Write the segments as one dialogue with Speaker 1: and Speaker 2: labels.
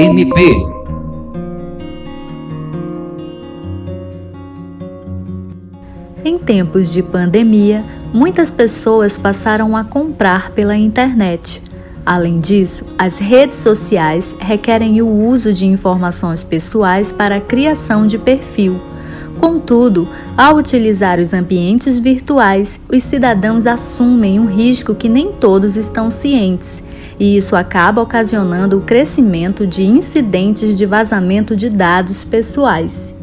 Speaker 1: MP Em tempos de pandemia, muitas pessoas passaram a comprar pela internet. Além disso, as redes sociais requerem o uso de informações pessoais para a criação de perfil. Contudo, ao utilizar os ambientes virtuais, os cidadãos assumem um risco que nem todos estão cientes, e isso acaba ocasionando o crescimento de incidentes de vazamento de dados pessoais.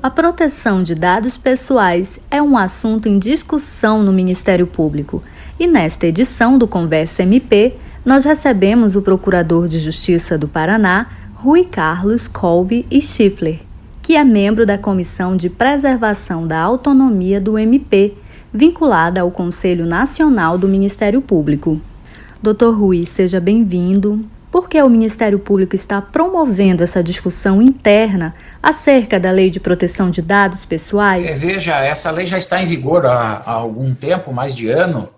Speaker 1: A proteção de dados pessoais é um assunto em discussão no Ministério Público, e nesta edição do Conversa MP, nós recebemos o Procurador de Justiça do Paraná, Rui Carlos Colby e Schiffler que é membro da Comissão de Preservação da Autonomia do MP, vinculada ao Conselho Nacional do Ministério Público. Dr. Rui, seja bem-vindo. Por que o Ministério Público está promovendo essa discussão interna acerca da Lei de Proteção de Dados Pessoais?
Speaker 2: É, veja, essa lei já está em vigor há, há algum tempo, mais de ano,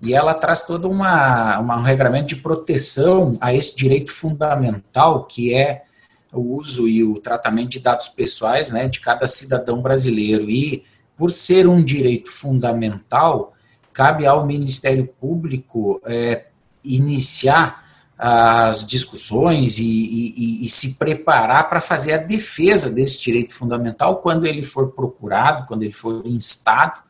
Speaker 2: e ela traz todo uma, uma, um regramento de proteção a esse direito fundamental que é o uso e o tratamento de dados pessoais né, de cada cidadão brasileiro. E, por ser um direito fundamental, cabe ao Ministério Público é, iniciar as discussões e, e, e se preparar para fazer a defesa desse direito fundamental quando ele for procurado, quando ele for instado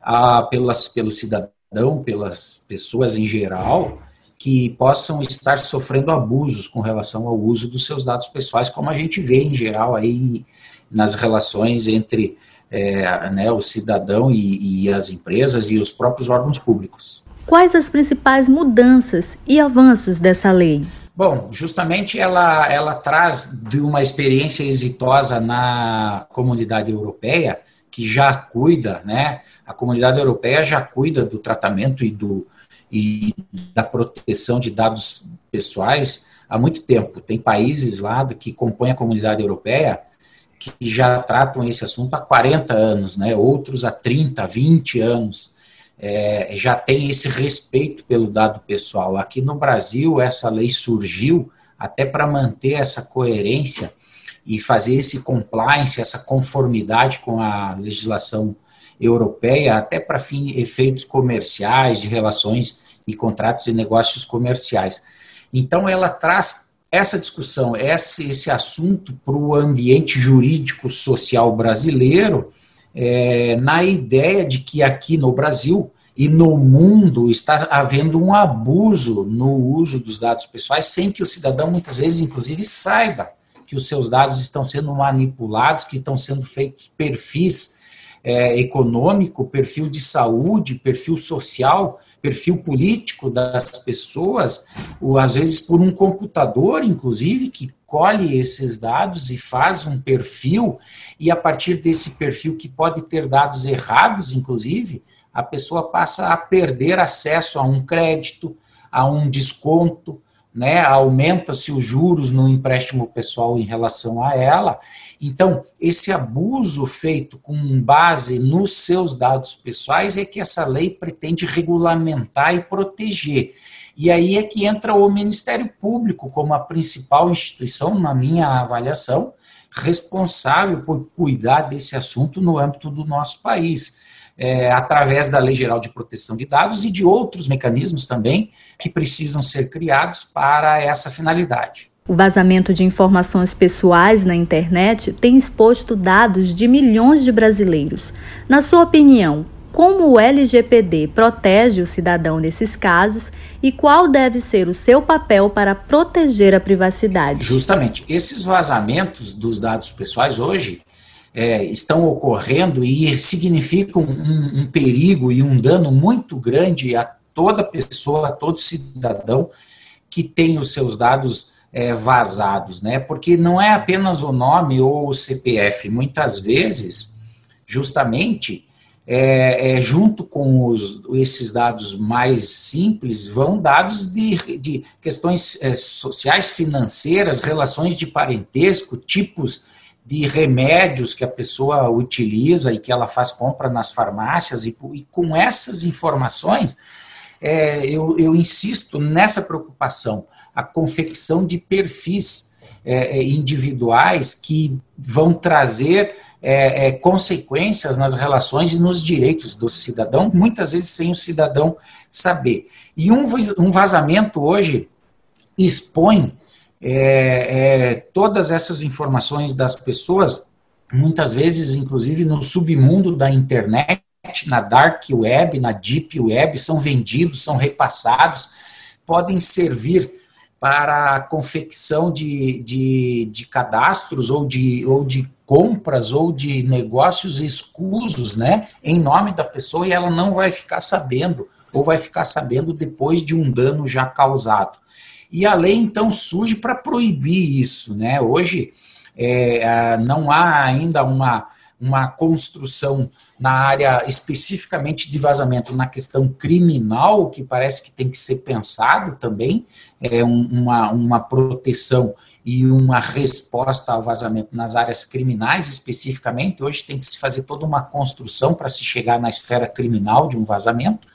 Speaker 2: ah, pelas, pelo cidadão, pelas pessoas em geral, que possam estar sofrendo abusos com relação ao uso dos seus dados pessoais, como a gente vê em geral aí nas relações entre é, né, o cidadão e, e as empresas e os próprios órgãos públicos.
Speaker 1: Quais as principais mudanças e avanços dessa lei?
Speaker 2: Bom, justamente ela, ela traz de uma experiência exitosa na comunidade europeia, que já cuida, né? A comunidade europeia já cuida do tratamento e do, e da proteção de dados pessoais há muito tempo. Tem países lá que compõem a comunidade europeia que já tratam esse assunto há 40 anos, né? outros há 30, 20 anos. É, já tem esse respeito pelo dado pessoal. Aqui no Brasil, essa lei surgiu até para manter essa coerência e fazer esse compliance, essa conformidade com a legislação europeia, até para efeitos comerciais, de relações e contratos e negócios comerciais. Então, ela traz essa discussão, esse, esse assunto para o ambiente jurídico social brasileiro, é, na ideia de que aqui no Brasil e no mundo está havendo um abuso no uso dos dados pessoais, sem que o cidadão, muitas vezes, inclusive, saiba que os seus dados estão sendo manipulados, que estão sendo feitos perfis é, econômico, perfil de saúde, perfil social, perfil político das pessoas, ou às vezes por um computador, inclusive, que colhe esses dados e faz um perfil, e a partir desse perfil, que pode ter dados errados, inclusive, a pessoa passa a perder acesso a um crédito, a um desconto, né, aumenta-se os juros no empréstimo pessoal em relação a ela. Então, esse abuso feito com base nos seus dados pessoais é que essa lei pretende regulamentar e proteger. E aí é que entra o Ministério Público como a principal instituição, na minha avaliação, responsável por cuidar desse assunto no âmbito do nosso país é, através da Lei Geral de Proteção de Dados e de outros mecanismos também que precisam ser criados para essa finalidade.
Speaker 1: O vazamento de informações pessoais na internet tem exposto dados de milhões de brasileiros. Na sua opinião, como o LGPD protege o cidadão nesses casos e qual deve ser o seu papel para proteger a privacidade?
Speaker 2: Justamente, esses vazamentos dos dados pessoais hoje é, estão ocorrendo e significam um, um, perigo e um dano muito grande a toda pessoa, a todo cidadão que tem os seus dados é, vazados, né? Porque não é apenas o nome ou o CPF, muitas vezes, justamente, é, é, junto com os, esses dados mais simples, vão dados de, de questões é, sociais, financeiras, relações de parentesco, tipos de remédios que a pessoa utiliza e que ela faz compra nas farmácias, e, e com essas informações, é, eu, eu, insisto nessa preocupação, a confecção de perfis é, individuais que vão trazer é, é, consequências nas relações e nos direitos do cidadão, muitas vezes sem o cidadão saber. E um, um vazamento hoje expõe é, é, todas essas informações das pessoas, muitas vezes, inclusive, no submundo da internet, na dark web, na deep web, são vendidos, são repassados, podem servir para a confecção de, de, de cadastros ou de, ou de compras ou de negócios escusos, né, em nome da pessoa e ela não vai ficar sabendo ou vai ficar sabendo depois de um dano já causado. E a lei então surge para proibir isso, né? Hoje é, não há ainda uma uma construção na área especificamente de vazamento, na questão criminal, que parece que tem que ser pensado também, é uma, uma proteção e uma resposta ao vazamento nas áreas criminais especificamente. Hoje tem que se fazer toda uma construção para se chegar na esfera criminal de um vazamento,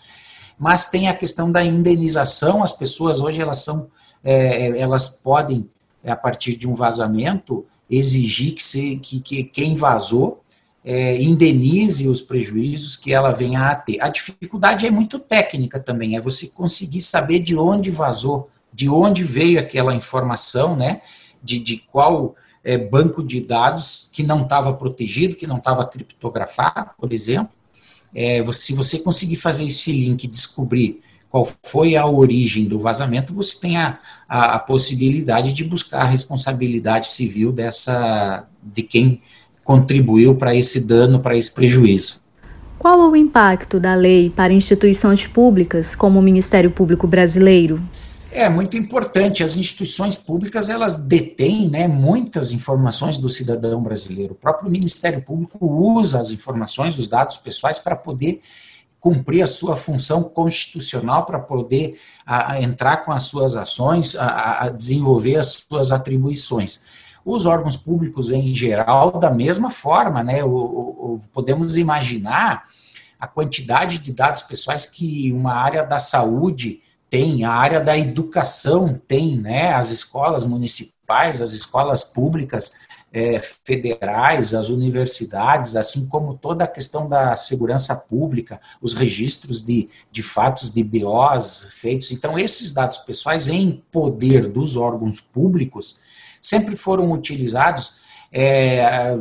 Speaker 2: mas tem a questão da indenização. As pessoas hoje elas são, é, elas podem a partir de um vazamento exigir que, se, que, que quem vazou é, indenize os prejuízos que ela venha a ter. A dificuldade é muito técnica também, é você conseguir saber de onde vazou, de onde veio aquela informação, né? De, de qual é, banco de dados que não estava protegido, que não estava criptografado, por exemplo. É, se você conseguir fazer esse link, descobrir qual foi a origem do vazamento, você tem a, a, a possibilidade de buscar a responsabilidade civil dessa de quem contribuiu para esse dano, para esse prejuízo.
Speaker 1: Qual o impacto da lei para instituições públicas, como o Ministério Público Brasileiro?
Speaker 2: É muito importante. As instituições públicas elas detêm né, muitas informações do cidadão brasileiro. O próprio Ministério Público usa as informações, os dados pessoais, para poder cumprir a sua função constitucional, para poder a, a entrar com as suas ações, a, a desenvolver as suas atribuições os órgãos públicos em geral da mesma forma, né? O, o, podemos imaginar a quantidade de dados pessoais que uma área da saúde tem, a área da educação tem, né? As escolas municipais, as escolas públicas é, federais, as universidades, assim como toda a questão da segurança pública, os registros de, de fatos de BOs feitos. Então, esses dados pessoais em poder dos órgãos públicos sempre foram utilizados é,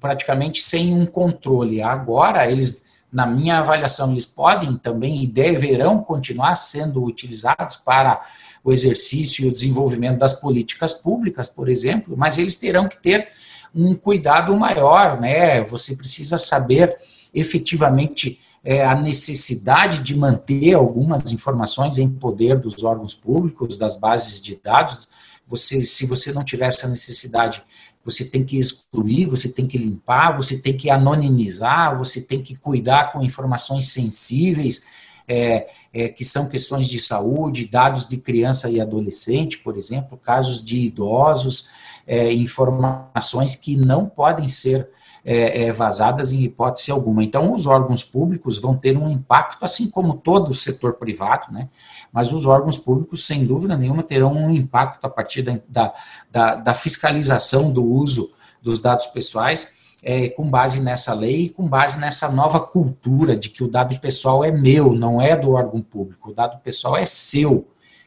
Speaker 2: praticamente sem um controle. Agora, eles, na minha avaliação, eles podem também e deverão continuar sendo utilizados para o exercício e o desenvolvimento das políticas públicas, por exemplo, mas eles terão que ter um cuidado maior, né? Você precisa saber efetivamente é, a necessidade de manter algumas informações em poder dos órgãos públicos, das bases de dados, você, se você não tiver essa necessidade, você tem que excluir, você tem que limpar, você tem que anonimizar, você tem que cuidar com informações sensíveis, é, é, que são questões de saúde, dados de criança e adolescente, por exemplo, casos de idosos, é, informações que não podem ser é, é, vazadas em hipótese alguma. Então, os órgãos públicos vão ter um impacto, assim como todo o setor privado, né? mas os órgãos públicos, sem dúvida nenhuma, terão um impacto a partir da, da, da fiscalização do uso dos dados pessoais, é, com base nessa lei e com base nessa nova cultura de que o dado pessoal é meu, não é do órgão público, o dado pessoal é seu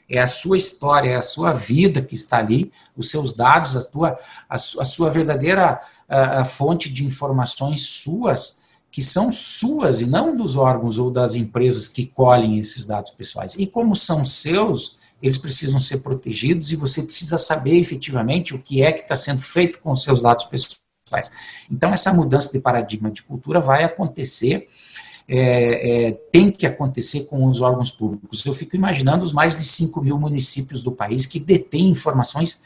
Speaker 2: é a sua história, é a sua vida que está ali, os seus dados, a, tua, a, a sua verdadeira a, a fonte de informações suas, que são suas e não dos órgãos ou das empresas que colhem esses dados pessoais. E como são seus, eles precisam ser protegidos e você precisa saber efetivamente o que é que está sendo feito com os seus dados pessoais. Então, essa mudança de paradigma de cultura vai acontecer é, é, tem que acontecer com os órgãos públicos. Eu fico imaginando os mais de 5 mil municípios do país que detêm informações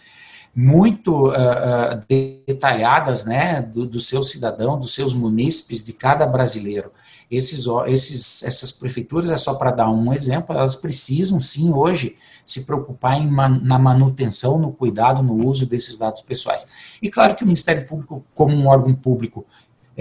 Speaker 2: muito uh, detalhadas né, do, do seu cidadão, dos seus munícipes, de cada brasileiro. Esses, esses, essas prefeituras, é só para dar um exemplo, elas precisam sim hoje se preocupar em na manutenção, no cuidado, no uso desses dados pessoais. E claro que o Ministério Público, como um órgão público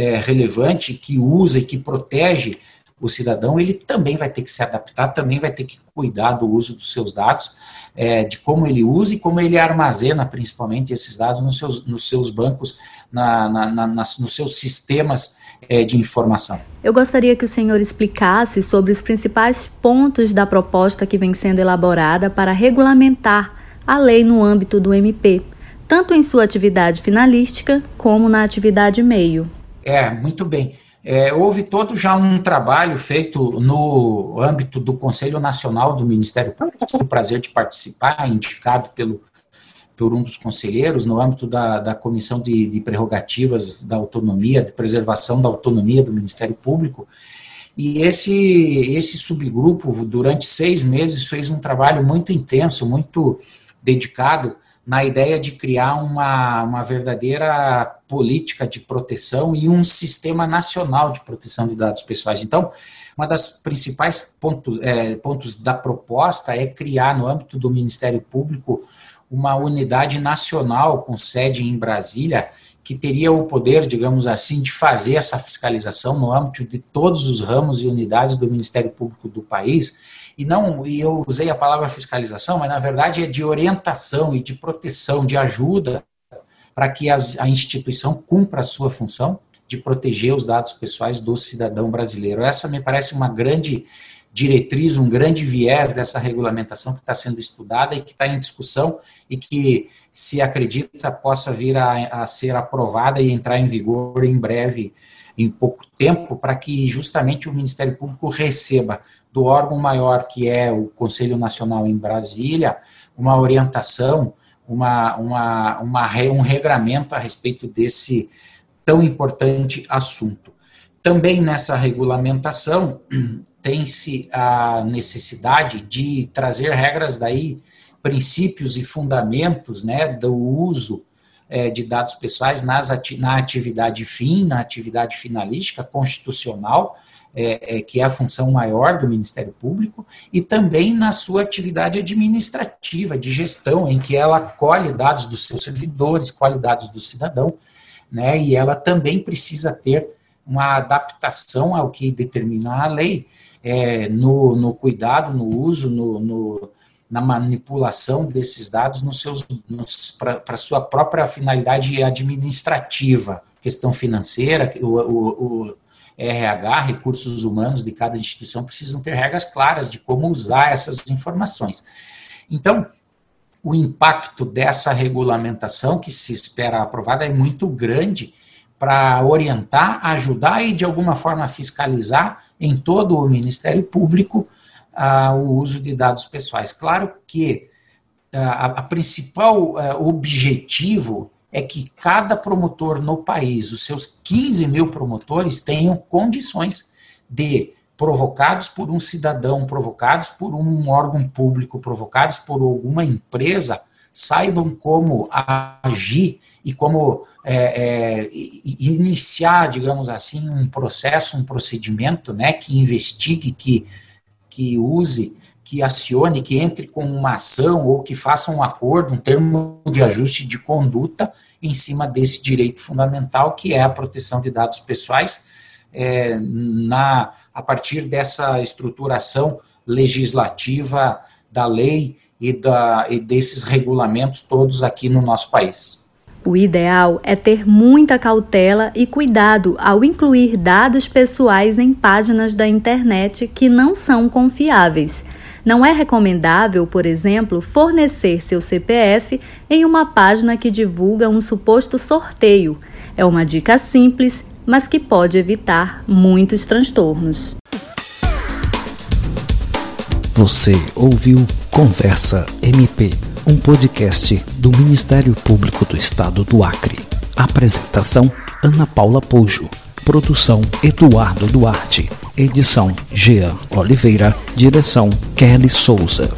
Speaker 2: é, relevante, que usa e que protege o cidadão, ele também vai ter que se adaptar, também vai ter que cuidar do uso dos seus dados, é, de como ele usa e como ele armazena, principalmente, esses dados nos seus, nos seus bancos, na, na, na, nos seus sistemas é, de informação.
Speaker 1: Eu gostaria que o senhor explicasse sobre os principais pontos da proposta que vem sendo elaborada para regulamentar a lei no âmbito do MP, tanto em sua atividade finalística como na atividade meio.
Speaker 2: É, muito bem. É, houve todo já um trabalho feito no âmbito do Conselho Nacional do Ministério Público, tive o prazer de participar, indicado pelo, por um dos conselheiros, no âmbito da, da Comissão de, de Prerrogativas da Autonomia, de Preservação da Autonomia do Ministério Público, e esse, esse subgrupo, durante seis meses, fez um trabalho muito intenso, muito dedicado na ideia de criar uma, uma verdadeira política de proteção e um sistema nacional de proteção de dados pessoais. Então, uma das principais pontos, é, pontos da proposta é criar, no âmbito do Ministério Público, uma unidade nacional com sede em Brasília, que teria o poder, digamos assim, de fazer essa fiscalização no âmbito de todos os ramos e unidades do Ministério Público do país e não e eu usei a palavra fiscalização, mas na verdade é de orientação e de proteção, de ajuda para que as, a instituição cumpra a sua função de proteger os dados pessoais do cidadão brasileiro. Essa me parece uma grande diretriz, um grande viés dessa regulamentação que está sendo estudada e que está em discussão e que se acredita possa vir a, a ser aprovada e entrar em vigor em breve, em pouco tempo, para que justamente o Ministério Público receba do órgão maior, que é o Conselho Nacional em Brasília, uma orientação, uma, uma, uma, um regramento a respeito desse tão importante assunto. Também nessa regulamentação tem-se a necessidade de trazer regras daí, princípios e fundamentos né, do uso é, de dados pessoais nas ati na atividade fim, na atividade finalística constitucional, é, é, que é a função maior do Ministério Público, e também na sua atividade administrativa, de gestão, em que ela colhe dados dos seus servidores, colhe dados do cidadão, né, e ela também precisa ter uma adaptação ao que determina a lei, é, no, no, cuidado, no uso, no, no, na manipulação desses dados nos seus para sua própria finalidade administrativa, questão financeira, o, o, o RH, recursos humanos de cada instituição precisam ter regras claras de como usar essas informações. Então, o impacto dessa regulamentação que se espera aprovada é muito grande para orientar, ajudar e, de alguma forma, fiscalizar em todo o Ministério Público uh, o uso de dados pessoais. Claro que uh, a, a, principal uh, objetivo é que cada promotor no país, os seus 15 mil promotores, tenham condições de, provocados por um cidadão, provocados por um órgão público, provocados por alguma empresa, saibam como agir e como é, é, iniciar, digamos assim, um processo, um procedimento né, que investigue, que, que use que acione, que entre com uma ação ou que faça um acordo, um termo de ajuste de conduta em cima desse direito fundamental, que é a proteção de dados pessoais, é, na, a partir dessa estruturação legislativa da lei e, da, e desses regulamentos todos aqui no nosso país.
Speaker 1: O ideal é ter muita cautela e cuidado ao incluir dados pessoais em páginas da internet que não são confiáveis. Não é recomendável, por exemplo, fornecer seu CPF em uma página que divulga um suposto sorteio. É uma dica simples, mas que pode evitar muitos transtornos.
Speaker 3: Você ouviu Conversa MP, um podcast do Ministério Público do Estado do Acre. Apresentação: Ana Paula Pojo. Produção: Eduardo Duarte. Edição: Jean Oliveira. Direção: Kelly Souza.